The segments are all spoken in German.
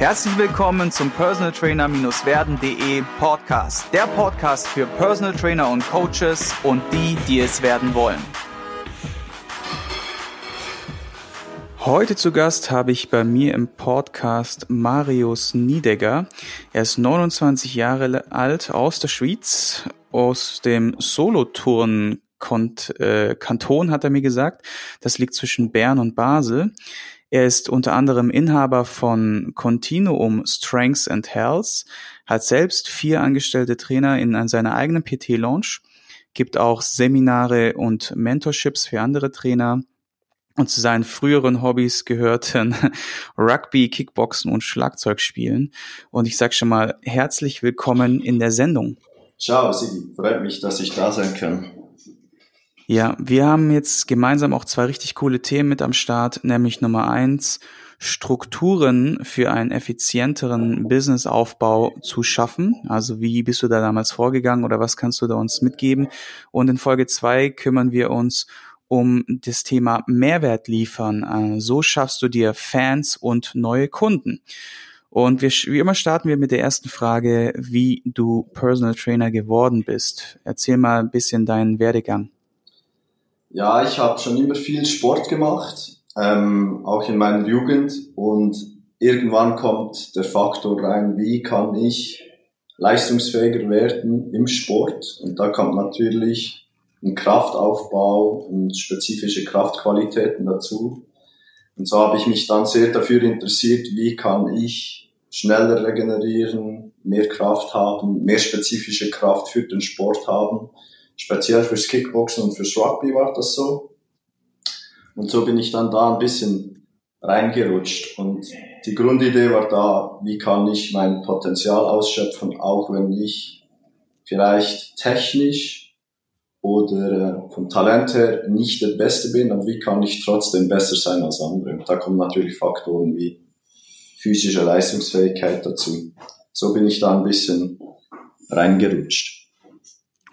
Herzlich willkommen zum Personal Trainer-werden.de Podcast. Der Podcast für Personal Trainer und Coaches und die, die es werden wollen. Heute zu Gast habe ich bei mir im Podcast Marius Niedegger. Er ist 29 Jahre alt aus der Schweiz, aus dem Soloturn äh, Kanton, hat er mir gesagt. Das liegt zwischen Bern und Basel. Er ist unter anderem Inhaber von Continuum Strengths and Health, hat selbst vier angestellte Trainer in seiner eigenen PT-Launch, gibt auch Seminare und Mentorships für andere Trainer. Und zu seinen früheren Hobbys gehörten Rugby, Kickboxen und Schlagzeugspielen. Und ich sage schon mal herzlich willkommen in der Sendung. Ciao, Sigi. Freut mich, dass ich da sein kann. Ja, wir haben jetzt gemeinsam auch zwei richtig coole Themen mit am Start, nämlich Nummer eins, Strukturen für einen effizienteren Businessaufbau zu schaffen. Also wie bist du da damals vorgegangen oder was kannst du da uns mitgeben? Und in Folge zwei kümmern wir uns um das Thema Mehrwert liefern. Äh, so schaffst du dir Fans und neue Kunden. Und wir, wie immer starten wir mit der ersten Frage, wie du Personal Trainer geworden bist. Erzähl mal ein bisschen deinen Werdegang. Ja, ich habe schon immer viel Sport gemacht, ähm, auch in meiner Jugend. Und irgendwann kommt der Faktor rein, wie kann ich leistungsfähiger werden im Sport? Und da kommt natürlich ein Kraftaufbau und spezifische Kraftqualitäten dazu. Und so habe ich mich dann sehr dafür interessiert, wie kann ich schneller regenerieren, mehr Kraft haben, mehr spezifische Kraft für den Sport haben speziell fürs Kickboxen und fürs Rugby war das so. Und so bin ich dann da ein bisschen reingerutscht. Und die Grundidee war da, wie kann ich mein Potenzial ausschöpfen, auch wenn ich vielleicht technisch oder äh, vom Talent her nicht der Beste bin, aber wie kann ich trotzdem besser sein als andere? Und da kommen natürlich Faktoren wie physische Leistungsfähigkeit dazu. So bin ich da ein bisschen reingerutscht.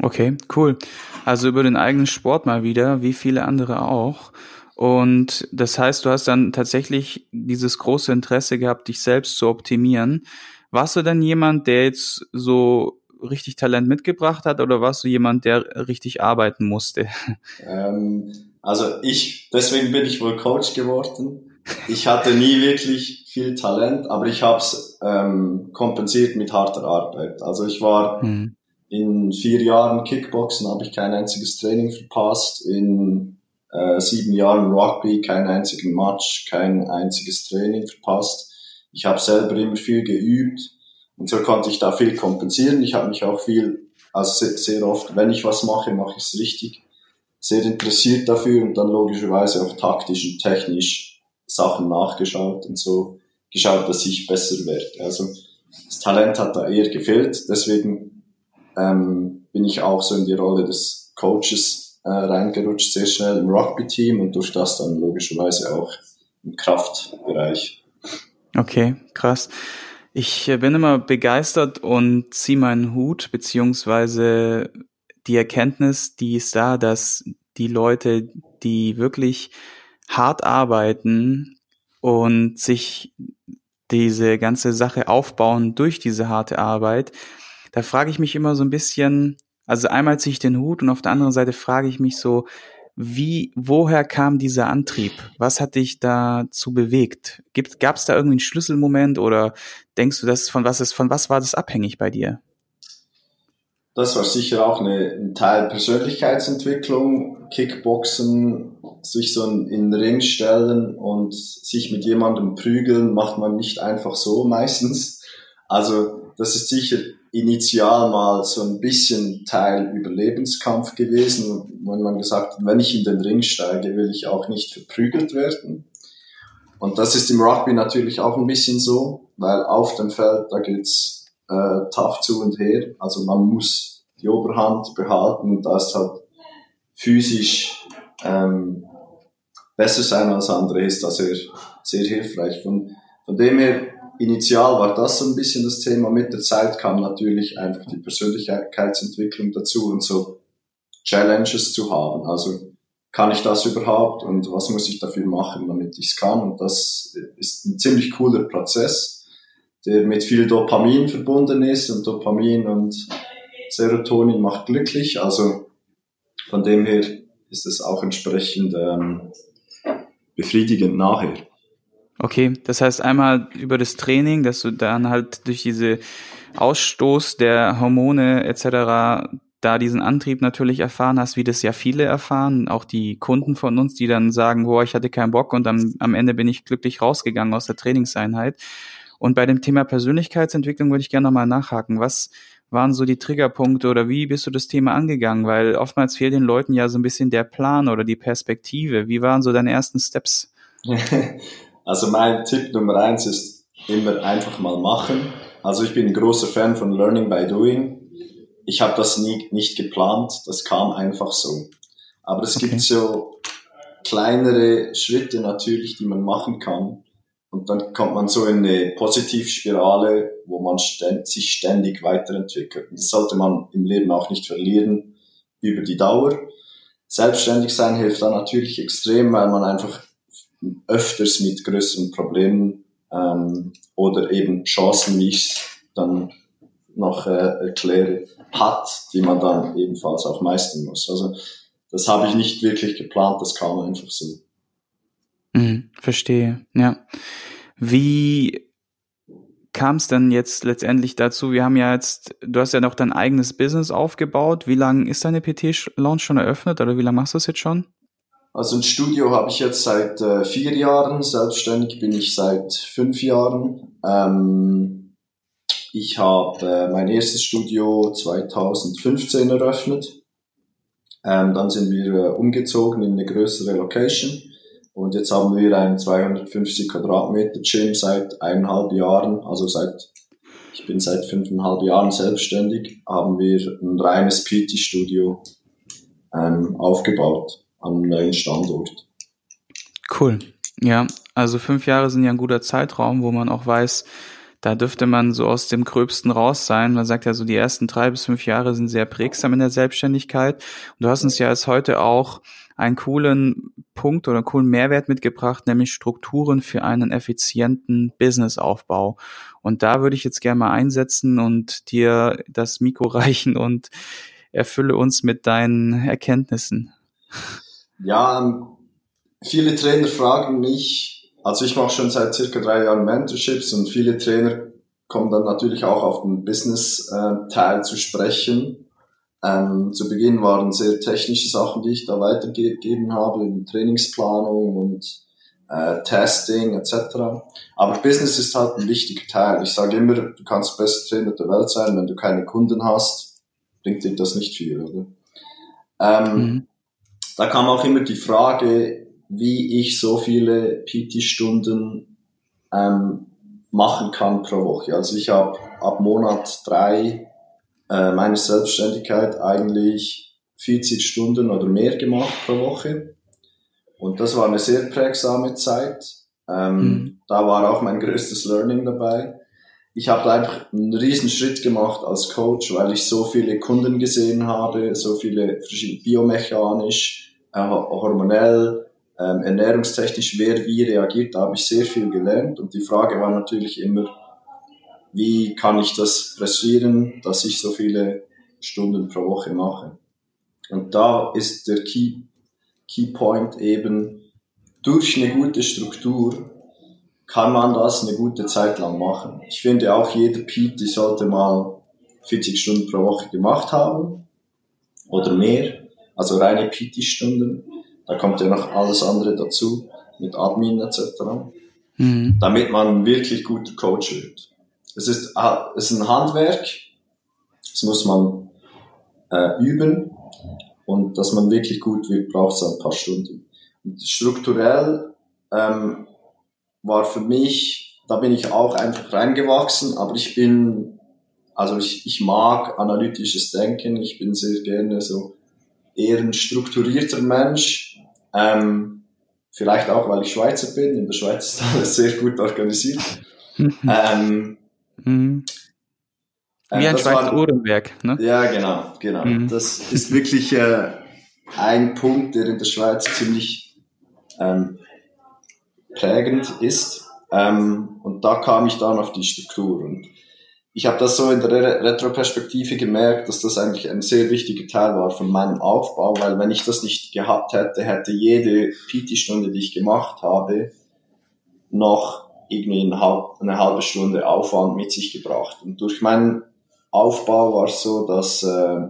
Okay, cool. Also über den eigenen Sport mal wieder, wie viele andere auch. Und das heißt, du hast dann tatsächlich dieses große Interesse gehabt, dich selbst zu optimieren. Warst du dann jemand, der jetzt so richtig Talent mitgebracht hat oder warst du jemand, der richtig arbeiten musste? Ähm, also ich, deswegen bin ich wohl Coach geworden. Ich hatte nie wirklich viel Talent, aber ich habe es ähm, kompensiert mit harter Arbeit. Also ich war hm in vier Jahren Kickboxen habe ich kein einziges Training verpasst. In äh, sieben Jahren Rugby keinen einzigen Match, kein einziges Training verpasst. Ich habe selber immer viel geübt und so konnte ich da viel kompensieren. Ich habe mich auch viel, also sehr, sehr oft, wenn ich was mache, mache ich es richtig. Sehr interessiert dafür und dann logischerweise auch taktisch und technisch Sachen nachgeschaut und so geschaut, dass ich besser werde. Also das Talent hat da eher gefehlt, deswegen ähm, bin ich auch so in die Rolle des Coaches äh, reingerutscht, sehr schnell im Rugby-Team und durch das dann logischerweise auch im Kraftbereich. Okay, krass. Ich äh, bin immer begeistert und ziehe meinen Hut, beziehungsweise die Erkenntnis, die ist da, dass die Leute, die wirklich hart arbeiten und sich diese ganze Sache aufbauen durch diese harte Arbeit, da frage ich mich immer so ein bisschen, also einmal ziehe ich den Hut und auf der anderen Seite frage ich mich so, wie, woher kam dieser Antrieb? Was hat dich dazu bewegt? Gab es da irgendwie einen Schlüsselmoment oder denkst du, das von was ist, von was war das abhängig bei dir? Das war sicher auch eine, ein Teil Persönlichkeitsentwicklung, Kickboxen, sich so in den Ring stellen und sich mit jemandem prügeln, macht man nicht einfach so meistens. Also das ist sicher initial mal so ein bisschen Teil Überlebenskampf gewesen, wenn man gesagt hat, wenn ich in den Ring steige, will ich auch nicht verprügelt werden. Und das ist im Rugby natürlich auch ein bisschen so, weil auf dem Feld, da geht's äh, tough zu und her. Also man muss die Oberhand behalten und da ist halt physisch ähm, besser sein als andere ist da sehr, sehr hilfreich. Von, von dem her initial war das so ein bisschen das Thema. Mit der Zeit kam natürlich einfach die Persönlichkeitsentwicklung dazu und so Challenges zu haben. Also kann ich das überhaupt und was muss ich dafür machen, damit ich es kann? Und das ist ein ziemlich cooler Prozess. der mit viel Dopamin verbunden ist und Dopamin und Serotonin macht glücklich. Also von dem her ist es auch entsprechend ähm, befriedigend nachher. Okay, das heißt einmal über das Training, dass du dann halt durch diese Ausstoß der Hormone etc. da diesen Antrieb natürlich erfahren hast, wie das ja viele erfahren, auch die Kunden von uns, die dann sagen, boah, ich hatte keinen Bock und am, am Ende bin ich glücklich rausgegangen aus der Trainingseinheit. Und bei dem Thema Persönlichkeitsentwicklung würde ich gerne nochmal nachhaken. Was waren so die Triggerpunkte oder wie bist du das Thema angegangen? Weil oftmals fehlt den Leuten ja so ein bisschen der Plan oder die Perspektive. Wie waren so deine ersten Steps? Also mein Tipp Nummer eins ist immer einfach mal machen. Also ich bin ein großer Fan von Learning by Doing. Ich habe das nie nicht geplant, das kam einfach so. Aber es okay. gibt so kleinere Schritte natürlich, die man machen kann. Und dann kommt man so in eine Positivspirale, wo man ständ, sich ständig weiterentwickelt. Und das sollte man im Leben auch nicht verlieren über die Dauer. Selbstständig sein hilft dann natürlich extrem, weil man einfach öfters mit größeren Problemen ähm, oder eben Chancen, wie ich dann noch äh, erkläre, hat, die man dann ebenfalls auch meistern muss. Also das habe ich nicht wirklich geplant, das kam einfach so. Mhm, verstehe, ja. Wie kam es denn jetzt letztendlich dazu? Wir haben ja jetzt, du hast ja noch dein eigenes Business aufgebaut. Wie lange ist deine PT-Launch schon eröffnet oder wie lange machst du es jetzt schon? Also ein Studio habe ich jetzt seit äh, vier Jahren, selbstständig bin ich seit fünf Jahren. Ähm, ich habe äh, mein erstes Studio 2015 eröffnet. Ähm, dann sind wir äh, umgezogen in eine größere Location und jetzt haben wir ein 250 Quadratmeter Gym seit eineinhalb Jahren, also seit ich bin seit fünfeinhalb Jahren selbstständig, haben wir ein reines PT-Studio ähm, aufgebaut am neuen Standort. Cool. Ja, also fünf Jahre sind ja ein guter Zeitraum, wo man auch weiß, da dürfte man so aus dem Gröbsten raus sein. Man sagt ja so, die ersten drei bis fünf Jahre sind sehr prägsam in der Selbstständigkeit. Und du hast uns ja als heute auch einen coolen Punkt oder einen coolen Mehrwert mitgebracht, nämlich Strukturen für einen effizienten Businessaufbau. Und da würde ich jetzt gerne mal einsetzen und dir das Mikro reichen und erfülle uns mit deinen Erkenntnissen. Ja, ähm, viele Trainer fragen mich, also ich mache schon seit circa drei Jahren Mentorships und viele Trainer kommen dann natürlich auch auf den Business-Teil äh, zu sprechen. Ähm, zu Beginn waren sehr technische Sachen, die ich da weitergegeben habe, in Trainingsplanung und äh, Testing etc. Aber Business ist halt ein wichtiger Teil. Ich sage immer, du kannst bester Trainer der Welt sein, wenn du keine Kunden hast, bringt dir das nicht viel, oder? Ähm, mhm. Da kam auch immer die Frage, wie ich so viele PT-Stunden ähm, machen kann pro Woche. Also ich habe ab Monat drei äh, meine Selbstständigkeit eigentlich 40 Stunden oder mehr gemacht pro Woche. Und das war eine sehr prägsame Zeit. Ähm, mhm. Da war auch mein größtes Learning dabei. Ich habe da einfach einen riesen Schritt gemacht als Coach, weil ich so viele Kunden gesehen habe, so viele verschiedene biomechanisch, hormonell, ähm, ernährungstechnisch, wer wie reagiert, da habe ich sehr viel gelernt. Und die Frage war natürlich immer, wie kann ich das pressieren, dass ich so viele Stunden pro Woche mache. Und da ist der Key, Key Point eben, durch eine gute Struktur kann man das eine gute Zeit lang machen. Ich finde auch jeder Pete sollte mal 40 Stunden pro Woche gemacht haben oder mehr also reine PT-Stunden. Da kommt ja noch alles andere dazu, mit Admin etc. Mhm. Damit man wirklich guter Coach wird. Es ist, es ist ein Handwerk, das muss man äh, üben und dass man wirklich gut wird, braucht es ein paar Stunden. Und strukturell ähm, war für mich, da bin ich auch einfach reingewachsen, aber ich bin, also ich, ich mag analytisches Denken, ich bin sehr gerne so eher ein strukturierter Mensch. Ähm, vielleicht auch, weil ich Schweizer bin. In der Schweiz ist alles sehr gut organisiert. ähm, mhm. Wie ein Schweizer Uhrenberg, ne? Ja, genau, genau. Mhm. Das ist wirklich äh, ein Punkt, der in der Schweiz ziemlich ähm, prägend ist. Ähm, und da kam ich dann auf die Struktur. Und ich habe das so in der Retroperspektive gemerkt, dass das eigentlich ein sehr wichtiger Teil war von meinem Aufbau, weil wenn ich das nicht gehabt hätte, hätte jede PT-Stunde, die ich gemacht habe, noch irgendwie eine, halb, eine halbe Stunde Aufwand mit sich gebracht. Und durch meinen Aufbau war es so, dass äh,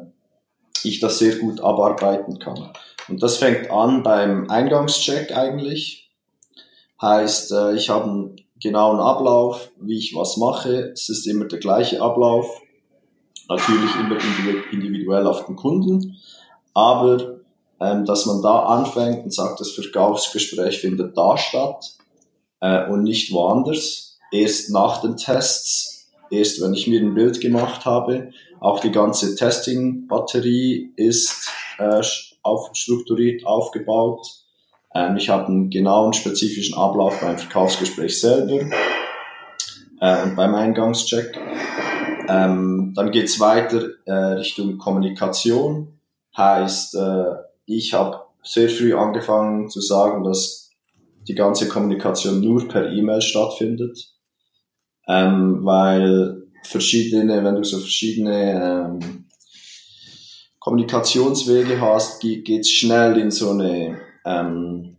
ich das sehr gut abarbeiten kann. Und das fängt an beim Eingangscheck eigentlich. Heißt, äh, ich habe genauen Ablauf, wie ich was mache. Es ist immer der gleiche Ablauf. Natürlich immer individuell auf den Kunden. Aber ähm, dass man da anfängt und sagt, das Verkaufsgespräch findet da statt äh, und nicht woanders. Erst nach den Tests, erst wenn ich mir ein Bild gemacht habe. Auch die ganze Testing-Batterie ist äh, auf, strukturiert aufgebaut. Ähm, ich habe einen genauen, spezifischen Ablauf beim Verkaufsgespräch selber äh, und beim Eingangscheck. Ähm, dann geht's weiter äh, Richtung Kommunikation. Heißt, äh, ich habe sehr früh angefangen zu sagen, dass die ganze Kommunikation nur per E-Mail stattfindet, ähm, weil verschiedene, wenn du so verschiedene ähm, Kommunikationswege hast, geht es schnell in so eine ähm,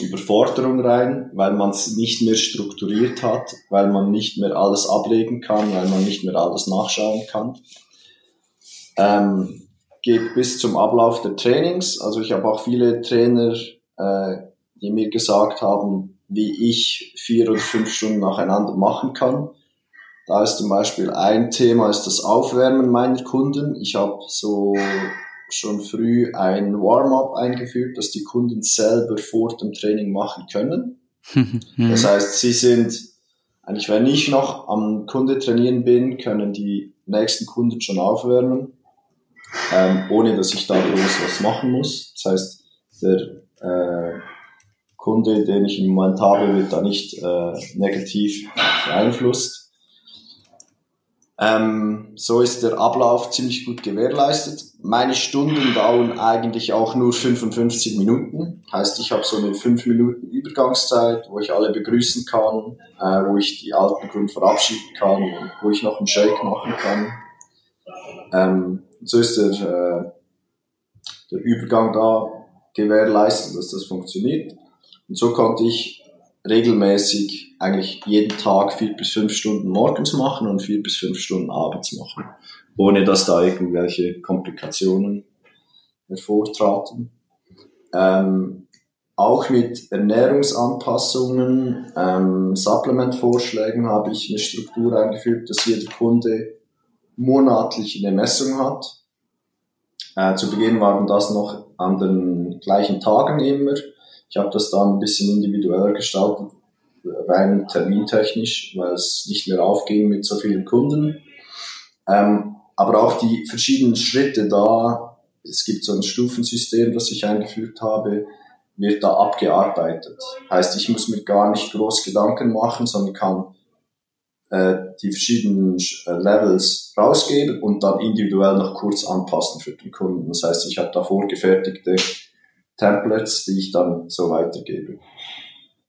Überforderung rein, weil man es nicht mehr strukturiert hat, weil man nicht mehr alles ablegen kann, weil man nicht mehr alles nachschauen kann. Ähm, geht bis zum Ablauf der Trainings. Also ich habe auch viele Trainer, äh, die mir gesagt haben, wie ich vier oder fünf Stunden nacheinander machen kann. Da ist zum Beispiel ein Thema, ist das Aufwärmen meiner Kunden. Ich habe so schon früh ein Warm-up eingeführt, das die Kunden selber vor dem Training machen können. das heißt, sie sind, eigentlich wenn ich noch am Kunde trainieren bin, können die nächsten Kunden schon aufwärmen, ähm, ohne dass ich da groß was machen muss. Das heißt, der äh, Kunde, den ich im Moment habe, wird da nicht äh, negativ beeinflusst. Ähm, so ist der Ablauf ziemlich gut gewährleistet. Meine Stunden dauern eigentlich auch nur 55 Minuten. Heißt, ich habe so eine 5 Minuten Übergangszeit, wo ich alle begrüßen kann, äh, wo ich die alten Kunden verabschieden kann, wo ich noch einen Shake machen kann. Ähm, so ist der, äh, der Übergang da gewährleistet, dass das funktioniert. Und so konnte ich regelmäßig eigentlich jeden Tag vier bis fünf Stunden morgens machen und vier bis fünf Stunden abends machen, ohne dass da irgendwelche Komplikationen hervortraten. Ähm, auch mit Ernährungsanpassungen, ähm, Supplementvorschlägen habe ich eine Struktur eingeführt, dass jeder Kunde monatlich eine Messung hat. Äh, zu Beginn waren das noch an den gleichen Tagen immer. Ich habe das dann ein bisschen individueller gestaltet, rein termintechnisch, weil es nicht mehr aufging mit so vielen Kunden. Ähm, aber auch die verschiedenen Schritte da, es gibt so ein Stufensystem, das ich eingeführt habe, wird da abgearbeitet. Heißt, ich muss mir gar nicht groß Gedanken machen, sondern kann äh, die verschiedenen äh, Levels rausgeben und dann individuell noch kurz anpassen für den Kunden. Das heißt, ich habe da vorgefertigte Templates, die ich dann so weitergebe.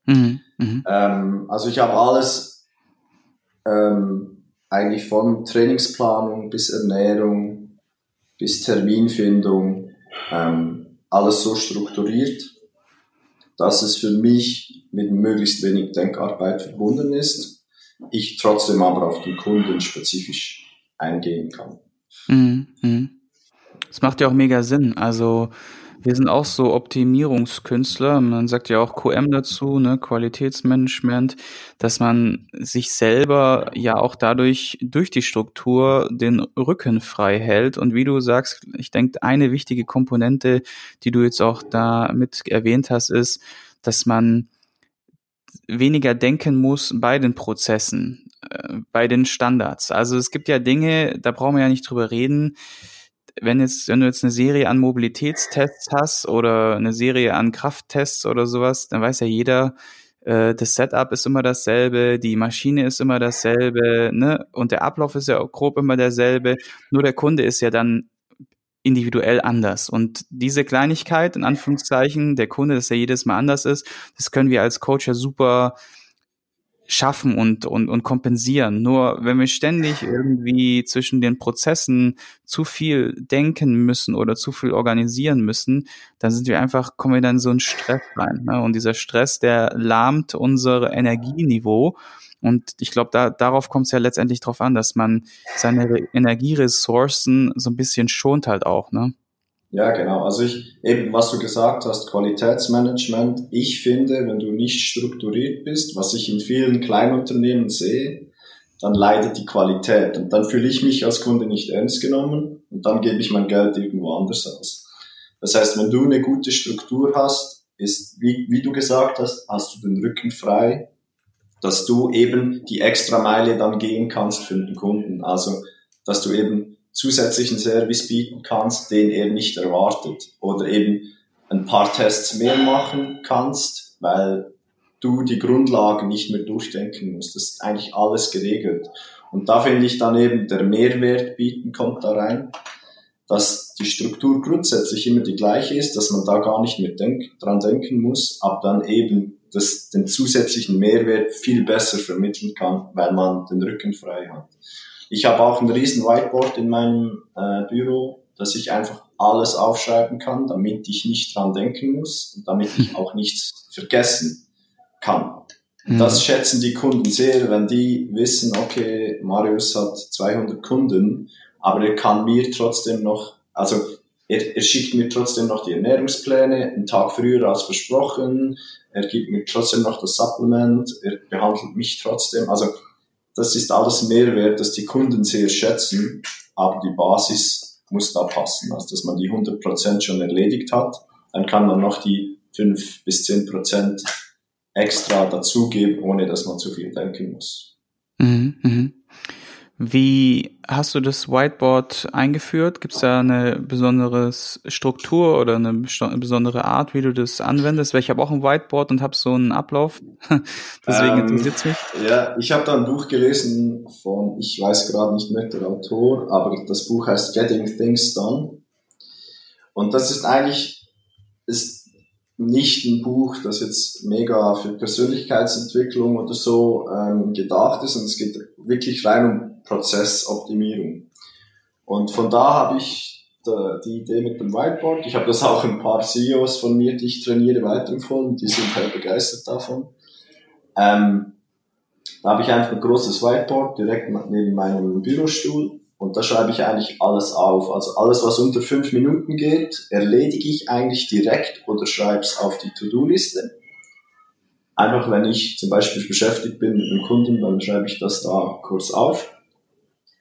Mhm, mh. ähm, also ich habe alles ähm, eigentlich von Trainingsplanung bis Ernährung bis Terminfindung ähm, alles so strukturiert, dass es für mich mit möglichst wenig Denkarbeit verbunden ist, ich trotzdem aber auf den Kunden spezifisch eingehen kann. Mhm, mh. Das macht ja auch mega Sinn. Also wir sind auch so Optimierungskünstler. Man sagt ja auch QM dazu, ne, Qualitätsmanagement, dass man sich selber ja auch dadurch durch die Struktur den Rücken frei hält. Und wie du sagst, ich denke, eine wichtige Komponente, die du jetzt auch da mit erwähnt hast, ist, dass man weniger denken muss bei den Prozessen, äh, bei den Standards. Also es gibt ja Dinge, da brauchen wir ja nicht drüber reden wenn jetzt, wenn du jetzt eine Serie an Mobilitätstests hast oder eine Serie an Krafttests oder sowas, dann weiß ja jeder, äh, das Setup ist immer dasselbe, die Maschine ist immer dasselbe, ne? Und der Ablauf ist ja auch grob immer derselbe. Nur der Kunde ist ja dann individuell anders. Und diese Kleinigkeit, in Anführungszeichen, der Kunde, dass er jedes Mal anders ist, das können wir als Coach ja super schaffen und, und, und kompensieren. Nur wenn wir ständig irgendwie zwischen den Prozessen zu viel denken müssen oder zu viel organisieren müssen, dann sind wir einfach, kommen wir dann in so einen Stress rein. Ne? Und dieser Stress, der lahmt unser Energieniveau. Und ich glaube, da, darauf kommt es ja letztendlich drauf an, dass man seine Energieressourcen so ein bisschen schont halt auch, ne? Ja, genau. Also ich, eben, was du gesagt hast, Qualitätsmanagement. Ich finde, wenn du nicht strukturiert bist, was ich in vielen Kleinunternehmen sehe, dann leidet die Qualität. Und dann fühle ich mich als Kunde nicht ernst genommen und dann gebe ich mein Geld irgendwo anders aus. Das heißt, wenn du eine gute Struktur hast, ist, wie, wie du gesagt hast, hast du den Rücken frei, dass du eben die extra Meile dann gehen kannst für den Kunden. Also, dass du eben zusätzlichen Service bieten kannst, den er nicht erwartet. Oder eben ein paar Tests mehr machen kannst, weil du die Grundlagen nicht mehr durchdenken musst. Das ist eigentlich alles geregelt. Und da finde ich dann eben, der Mehrwert bieten kommt da rein, dass die Struktur grundsätzlich immer die gleiche ist, dass man da gar nicht mehr denk dran denken muss, aber dann eben das, den zusätzlichen Mehrwert viel besser vermitteln kann, weil man den Rücken frei hat. Ich habe auch ein riesen Whiteboard in meinem äh, Büro, dass ich einfach alles aufschreiben kann, damit ich nicht dran denken muss und damit ich auch nichts vergessen kann. Mhm. Das schätzen die Kunden sehr, wenn die wissen, okay, Marius hat 200 Kunden, aber er kann mir trotzdem noch, also er, er schickt mir trotzdem noch die Ernährungspläne einen Tag früher als versprochen, er gibt mir trotzdem noch das Supplement, er behandelt mich trotzdem, also das ist alles Mehrwert, das die Kunden sehr schätzen, aber die Basis muss da passen. Also, dass man die 100% schon erledigt hat, dann kann man noch die 5 bis 10% extra dazugeben, ohne dass man zu viel denken muss. Mhm, mh. Wie hast du das Whiteboard eingeführt? Gibt es da eine besondere Struktur oder eine besondere Art, wie du das anwendest? Weil ich habe auch ein Whiteboard und habe so einen Ablauf. Deswegen ähm, interessiert es mich. Ja, ich habe da ein Buch gelesen von, ich weiß gerade nicht mehr der Autor, aber das Buch heißt Getting Things Done. Und das ist eigentlich ist nicht ein Buch, das jetzt mega für Persönlichkeitsentwicklung oder so ähm, gedacht ist, und es geht wirklich rein um Prozessoptimierung. Und von da habe ich die Idee mit dem Whiteboard. Ich habe das auch ein paar CEOs von mir, die ich trainiere, weiterempfohlen. Die sind halt begeistert davon. Ähm, da habe ich einfach ein großes Whiteboard direkt neben meinem Bürostuhl und da schreibe ich eigentlich alles auf. Also alles, was unter fünf Minuten geht, erledige ich eigentlich direkt oder schreibe es auf die To-Do-Liste. Einfach wenn ich zum Beispiel beschäftigt bin mit einem Kunden, dann schreibe ich das da kurz auf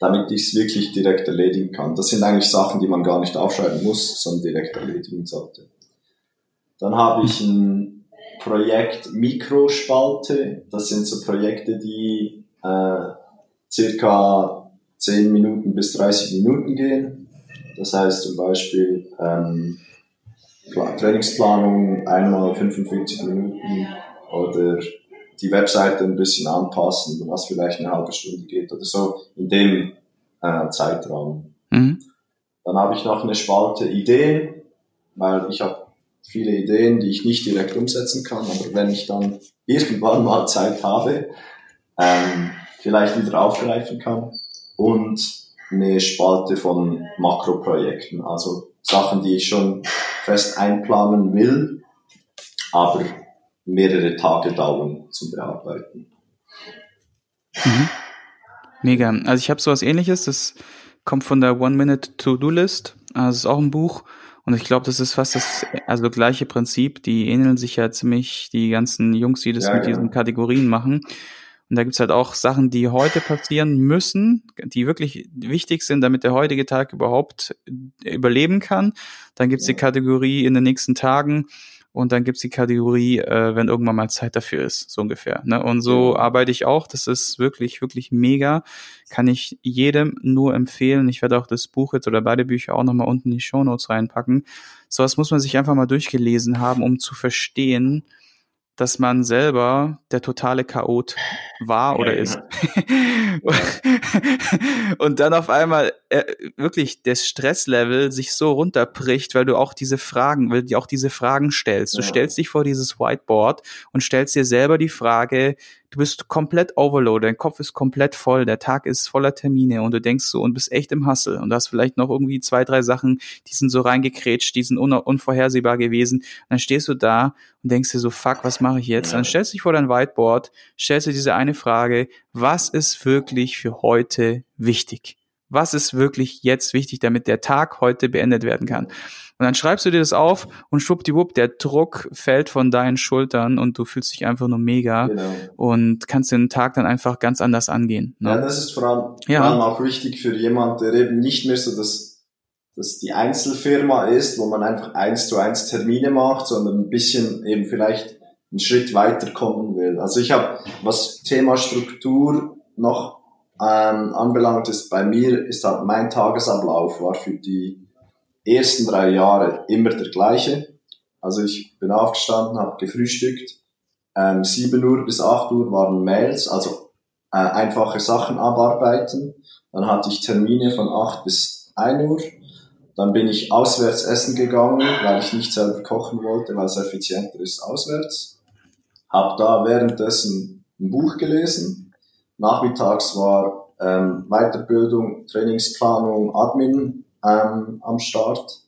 damit ich es wirklich direkt erledigen kann. Das sind eigentlich Sachen, die man gar nicht aufschreiben muss, sondern direkt erledigen sollte. Dann habe ich ein Projekt Mikrospalte. Das sind so Projekte, die äh, circa 10 Minuten bis 30 Minuten gehen. Das heißt zum Beispiel ähm, Trainingsplanung einmal 45 Minuten oder die Webseite ein bisschen anpassen, was vielleicht eine halbe Stunde geht oder so, in dem äh, Zeitraum. Mhm. Dann habe ich noch eine Spalte Ideen, weil ich habe viele Ideen, die ich nicht direkt umsetzen kann, aber wenn ich dann irgendwann mal Zeit habe, ähm, vielleicht wieder aufgreifen kann. Und eine Spalte von Makroprojekten, also Sachen, die ich schon fest einplanen will, aber mehrere Tage dauern zum Bearbeiten. Mhm. Mega. Also ich habe sowas ähnliches, das kommt von der One-Minute-To-Do-List. Also es ist auch ein Buch. Und ich glaube, das ist fast das also gleiche Prinzip. Die ähneln sich ja ziemlich, die ganzen Jungs, die das ja, mit ja. diesen Kategorien machen. Und da gibt's halt auch Sachen, die heute passieren müssen, die wirklich wichtig sind, damit der heutige Tag überhaupt überleben kann. Dann gibt's die Kategorie in den nächsten Tagen, und dann gibt's die Kategorie, äh, wenn irgendwann mal Zeit dafür ist, so ungefähr. Ne? Und so arbeite ich auch. Das ist wirklich, wirklich mega. Kann ich jedem nur empfehlen. Ich werde auch das Buch jetzt oder beide Bücher auch nochmal unten in die Show Notes reinpacken. Sowas muss man sich einfach mal durchgelesen haben, um zu verstehen, dass man selber der totale Chaot war oder ist. und dann auf einmal äh, wirklich das Stresslevel sich so runterbricht, weil du auch diese Fragen, weil du auch diese Fragen stellst. Du stellst dich vor dieses Whiteboard und stellst dir selber die Frage, du bist komplett overloaded, dein Kopf ist komplett voll, der Tag ist voller Termine und du denkst so und bist echt im Hustle und hast vielleicht noch irgendwie zwei, drei Sachen, die sind so reingekrätscht, die sind un unvorhersehbar gewesen. Und dann stehst du da und denkst dir so, fuck, was mache ich jetzt? dann stellst du dich vor dein Whiteboard, stellst dir diese eine Frage, was ist wirklich für heute wichtig? Was ist wirklich jetzt wichtig, damit der Tag heute beendet werden kann? Und dann schreibst du dir das auf und schwuppdiwupp, der Druck fällt von deinen Schultern und du fühlst dich einfach nur mega genau. und kannst den Tag dann einfach ganz anders angehen. Ne? Ja, das ist vor allem, ja. vor allem auch wichtig für jemand, der eben nicht mehr so das, das die Einzelfirma ist, wo man einfach eins zu eins Termine macht, sondern ein bisschen eben vielleicht einen Schritt weiterkommen will. Also ich habe, was Thema Struktur noch ähm, anbelangt ist, bei mir ist halt mein Tagesablauf war für die ersten drei Jahre immer der gleiche. Also ich bin aufgestanden, habe gefrühstückt. Ähm, 7 Uhr bis 8 Uhr waren Mails, also äh, einfache Sachen abarbeiten. Dann hatte ich Termine von 8 bis 1 Uhr. Dann bin ich auswärts essen gegangen, weil ich nicht selber kochen wollte, weil es effizienter ist auswärts. Hab da währenddessen ein Buch gelesen Nachmittags war ähm, Weiterbildung, Trainingsplanung, Admin ähm, am Start.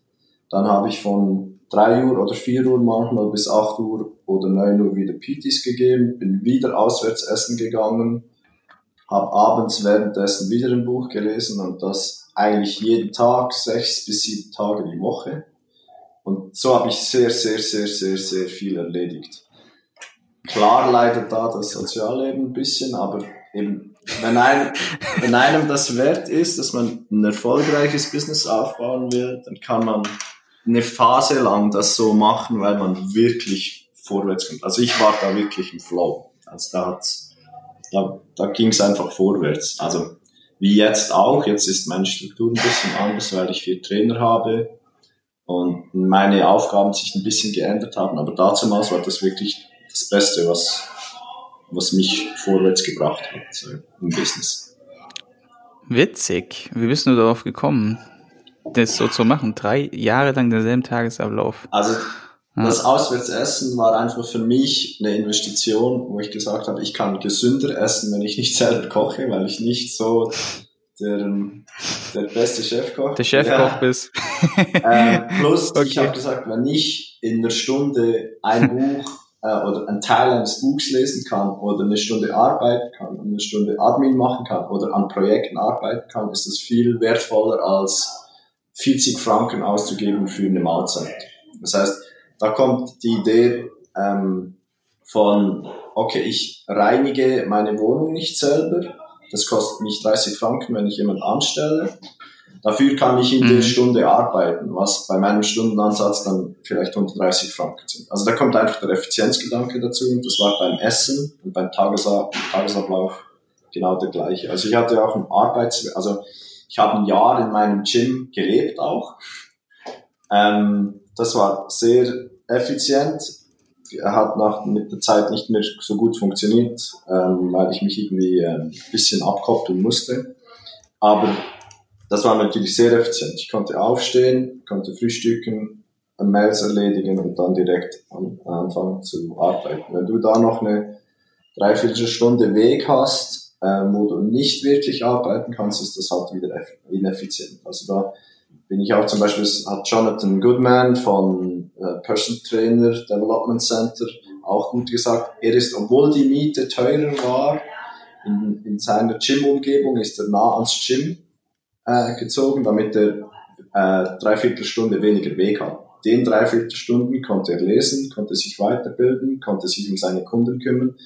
Dann habe ich von 3 Uhr oder 4 Uhr manchmal bis 8 Uhr oder 9 Uhr wieder PTs gegeben, bin wieder auswärts essen gegangen, habe abends währenddessen wieder ein Buch gelesen und das eigentlich jeden Tag, sechs bis sieben Tage die Woche. Und so habe ich sehr, sehr, sehr, sehr, sehr viel erledigt. Klar leidet da das Sozialleben ein bisschen, aber eben, wenn, ein, wenn einem das wert ist, dass man ein erfolgreiches Business aufbauen will, dann kann man eine Phase lang das so machen, weil man wirklich vorwärts kommt. Also ich war da wirklich im Flow. Also da hat's, da, da ging es einfach vorwärts. Also wie jetzt auch. Jetzt ist meine Struktur ein bisschen anders, weil ich vier Trainer habe und meine Aufgaben sich ein bisschen geändert haben. Aber dazu war das wirklich das Beste, was, was mich vorwärts gebracht hat so im Business. Witzig. Wie bist du darauf gekommen, das so zu machen? Drei Jahre lang denselben Tagesablauf. Also das Auswärtsessen war einfach für mich eine Investition, wo ich gesagt habe, ich kann gesünder essen, wenn ich nicht selber koche, weil ich nicht so der, der beste Chefkoch. Der Chefkoch ja. bist. äh, plus, okay. ich habe gesagt, wenn ich in einer Stunde ein Buch oder einen Teil eines Buchs lesen kann oder eine Stunde arbeiten kann und eine Stunde Admin machen kann oder an Projekten arbeiten kann, ist das viel wertvoller als 40 Franken auszugeben für eine Mahlzeit. Das heißt, da kommt die Idee ähm, von, okay, ich reinige meine Wohnung nicht selber, das kostet mich 30 Franken, wenn ich jemand anstelle Dafür kann ich in mhm. der Stunde arbeiten, was bei meinem Stundenansatz dann vielleicht 130 Franken sind. Also da kommt einfach der Effizienzgedanke dazu und das war beim Essen und beim Tagesab Tagesablauf genau der gleiche. Also ich hatte auch ein Arbeits, also ich habe ein Jahr in meinem Gym gelebt auch. Ähm, das war sehr effizient. Er hat nach, mit der Zeit nicht mehr so gut funktioniert, ähm, weil ich mich irgendwie äh, ein bisschen abkoppeln musste. Aber das war natürlich sehr effizient. Ich konnte aufstehen, konnte frühstücken, Mails erledigen und dann direkt an, anfangen zu arbeiten. Wenn du da noch eine Dreiviertelstunde Weg hast, äh, wo du nicht wirklich arbeiten kannst, ist das halt wieder ineffizient. Also da bin ich auch zum Beispiel, hat Jonathan Goodman von äh, Person Trainer Development Center auch gut gesagt, er ist, obwohl die Miete teurer war, in, in seiner Gym-Umgebung ist er nah ans Gym äh, gezogen, damit er äh, dreiviertel Stunde weniger Weg hat. Den dreiviertel Stunden konnte er lesen, konnte sich weiterbilden, konnte sich um seine Kunden kümmern.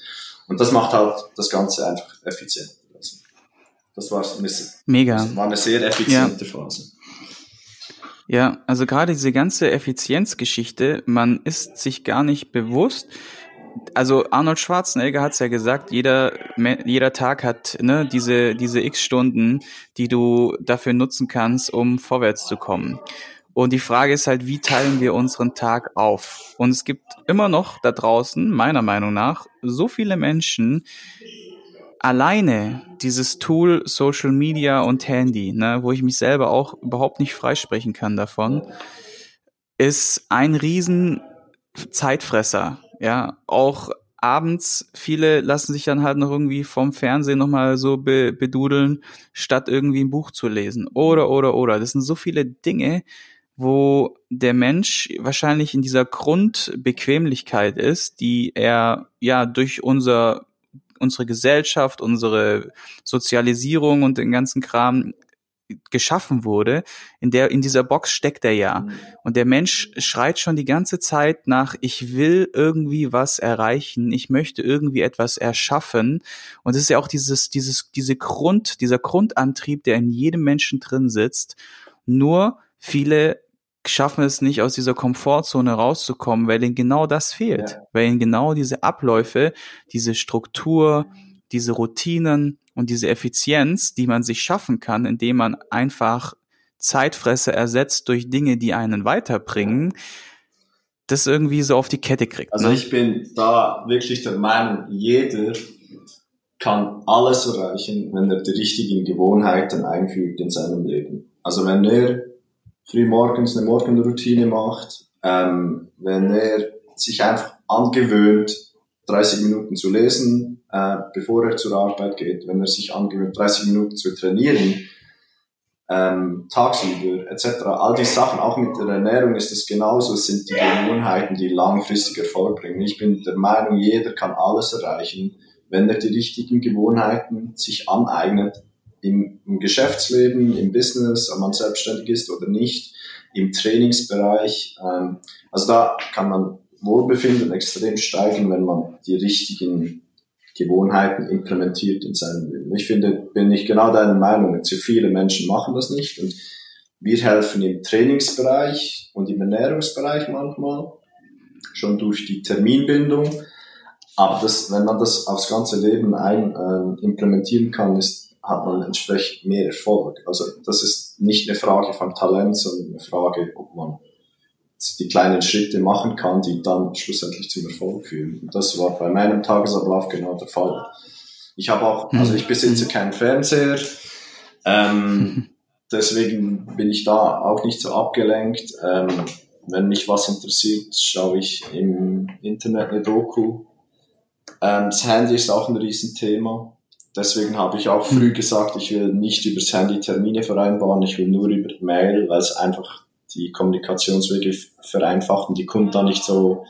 Und das macht halt das Ganze einfach effizient. Also, das war eine, Mega. Das war eine sehr effiziente ja. Phase. Ja, also gerade diese ganze Effizienzgeschichte, man ist sich gar nicht bewusst, also Arnold Schwarzenegger hat's ja gesagt, jeder, jeder Tag hat ne, diese, diese x Stunden, die du dafür nutzen kannst, um vorwärts zu kommen. Und die Frage ist halt, wie teilen wir unseren Tag auf? Und es gibt immer noch da draußen, meiner Meinung nach, so viele Menschen, alleine dieses Tool Social Media und Handy, ne, wo ich mich selber auch überhaupt nicht freisprechen kann davon, ist ein riesen Zeitfresser ja, auch abends, viele lassen sich dann halt noch irgendwie vom Fernsehen nochmal so be bedudeln, statt irgendwie ein Buch zu lesen. Oder, oder, oder. Das sind so viele Dinge, wo der Mensch wahrscheinlich in dieser Grundbequemlichkeit ist, die er ja durch unser unsere Gesellschaft, unsere Sozialisierung und den ganzen Kram geschaffen wurde, in der, in dieser Box steckt er ja. Mhm. Und der Mensch schreit schon die ganze Zeit nach, ich will irgendwie was erreichen, ich möchte irgendwie etwas erschaffen. Und es ist ja auch dieses, dieses, diese Grund, dieser Grundantrieb, der in jedem Menschen drin sitzt. Nur viele schaffen es nicht, aus dieser Komfortzone rauszukommen, weil ihnen genau das fehlt. Ja. Weil ihnen genau diese Abläufe, diese Struktur, diese Routinen und diese Effizienz, die man sich schaffen kann, indem man einfach Zeitfresse ersetzt durch Dinge, die einen weiterbringen, das irgendwie so auf die Kette kriegt. Also ne? ich bin da wirklich der Meinung, jeder kann alles erreichen, wenn er die richtigen Gewohnheiten einfügt in seinem Leben. Also wenn er früh morgens eine Morgenroutine macht, ähm, wenn er sich einfach angewöhnt, 30 Minuten zu lesen, äh, bevor er zur Arbeit geht, wenn er sich angewöhnt, 30 Minuten zu trainieren, ähm, tagsüber etc. All die Sachen, auch mit der Ernährung ist es genauso, es sind die Gewohnheiten, die langfristig Erfolg bringen. Ich bin der Meinung, jeder kann alles erreichen, wenn er die richtigen Gewohnheiten sich aneignet, im, im Geschäftsleben, im Business, ob man selbstständig ist oder nicht, im Trainingsbereich. Ähm, also da kann man Wohlbefinden extrem steigen, wenn man die richtigen Gewohnheiten implementiert in seinem Leben. Ich finde, bin ich genau deiner Meinung, zu viele Menschen machen das nicht und wir helfen im Trainingsbereich und im Ernährungsbereich manchmal, schon durch die Terminbindung. Aber das, wenn man das aufs ganze Leben ein, äh, implementieren kann, ist hat man entsprechend mehr Erfolg. Also das ist nicht eine Frage von Talent, sondern eine Frage, ob man die kleinen Schritte machen kann, die dann schlussendlich zum Erfolg führen. Und das war bei meinem Tagesablauf genau der Fall. Ich habe auch, also ich besitze mhm. keinen Fernseher, ähm, deswegen bin ich da auch nicht so abgelenkt. Ähm, wenn mich was interessiert, schaue ich im Internet eine Doku. Ähm, das Handy ist auch ein Riesenthema. Deswegen habe ich auch früh gesagt, ich will nicht über das Handy Termine vereinbaren, ich will nur über Mail, weil es einfach die Kommunikationswege vereinfacht und die Kunden dann nicht so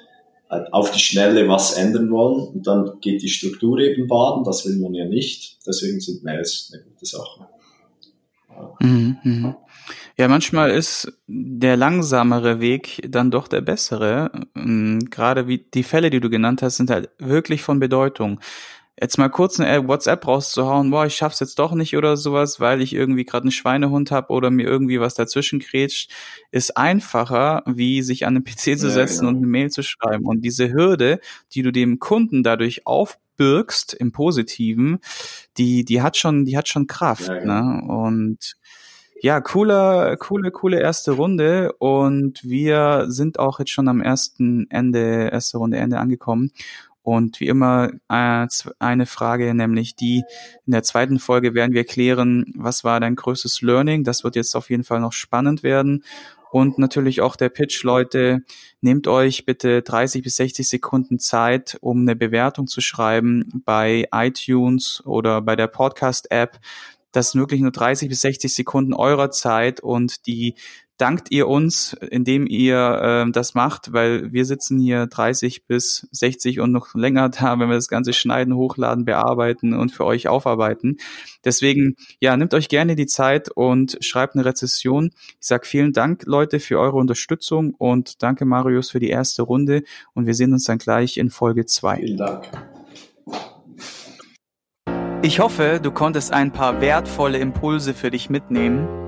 äh, auf die Schnelle was ändern wollen und dann geht die Struktur eben baden, das will man ja nicht. Deswegen sind Mails eine gute Sache. Ja. Mhm, mhm. Ja, manchmal ist der langsamere Weg dann doch der bessere. Ähm, gerade wie die Fälle, die du genannt hast, sind halt wirklich von Bedeutung jetzt mal kurz eine WhatsApp rauszuhauen, boah, ich schaff's jetzt doch nicht oder sowas, weil ich irgendwie gerade einen Schweinehund habe oder mir irgendwie was dazwischen kretscht, ist einfacher, wie sich an den PC zu setzen ja, genau. und eine Mail zu schreiben. Und diese Hürde, die du dem Kunden dadurch aufbürgst im Positiven, die, die hat schon, die hat schon Kraft, ja, ne? Und ja, cooler, coole, coole erste Runde und wir sind auch jetzt schon am ersten Ende, erste Runde Ende angekommen und wie immer äh, eine Frage, nämlich die in der zweiten Folge werden wir klären, was war dein größtes Learning? Das wird jetzt auf jeden Fall noch spannend werden. Und natürlich auch der Pitch, Leute, nehmt euch bitte 30 bis 60 Sekunden Zeit, um eine Bewertung zu schreiben bei iTunes oder bei der Podcast-App. Das sind wirklich nur 30 bis 60 Sekunden eurer Zeit und die dankt ihr uns, indem ihr äh, das macht, weil wir sitzen hier 30 bis 60 und noch länger da, wenn wir das Ganze schneiden, hochladen, bearbeiten und für euch aufarbeiten. Deswegen, ja, nehmt euch gerne die Zeit und schreibt eine Rezession. Ich sag vielen Dank, Leute, für eure Unterstützung und danke, Marius, für die erste Runde und wir sehen uns dann gleich in Folge 2. Vielen Dank. Ich hoffe, du konntest ein paar wertvolle Impulse für dich mitnehmen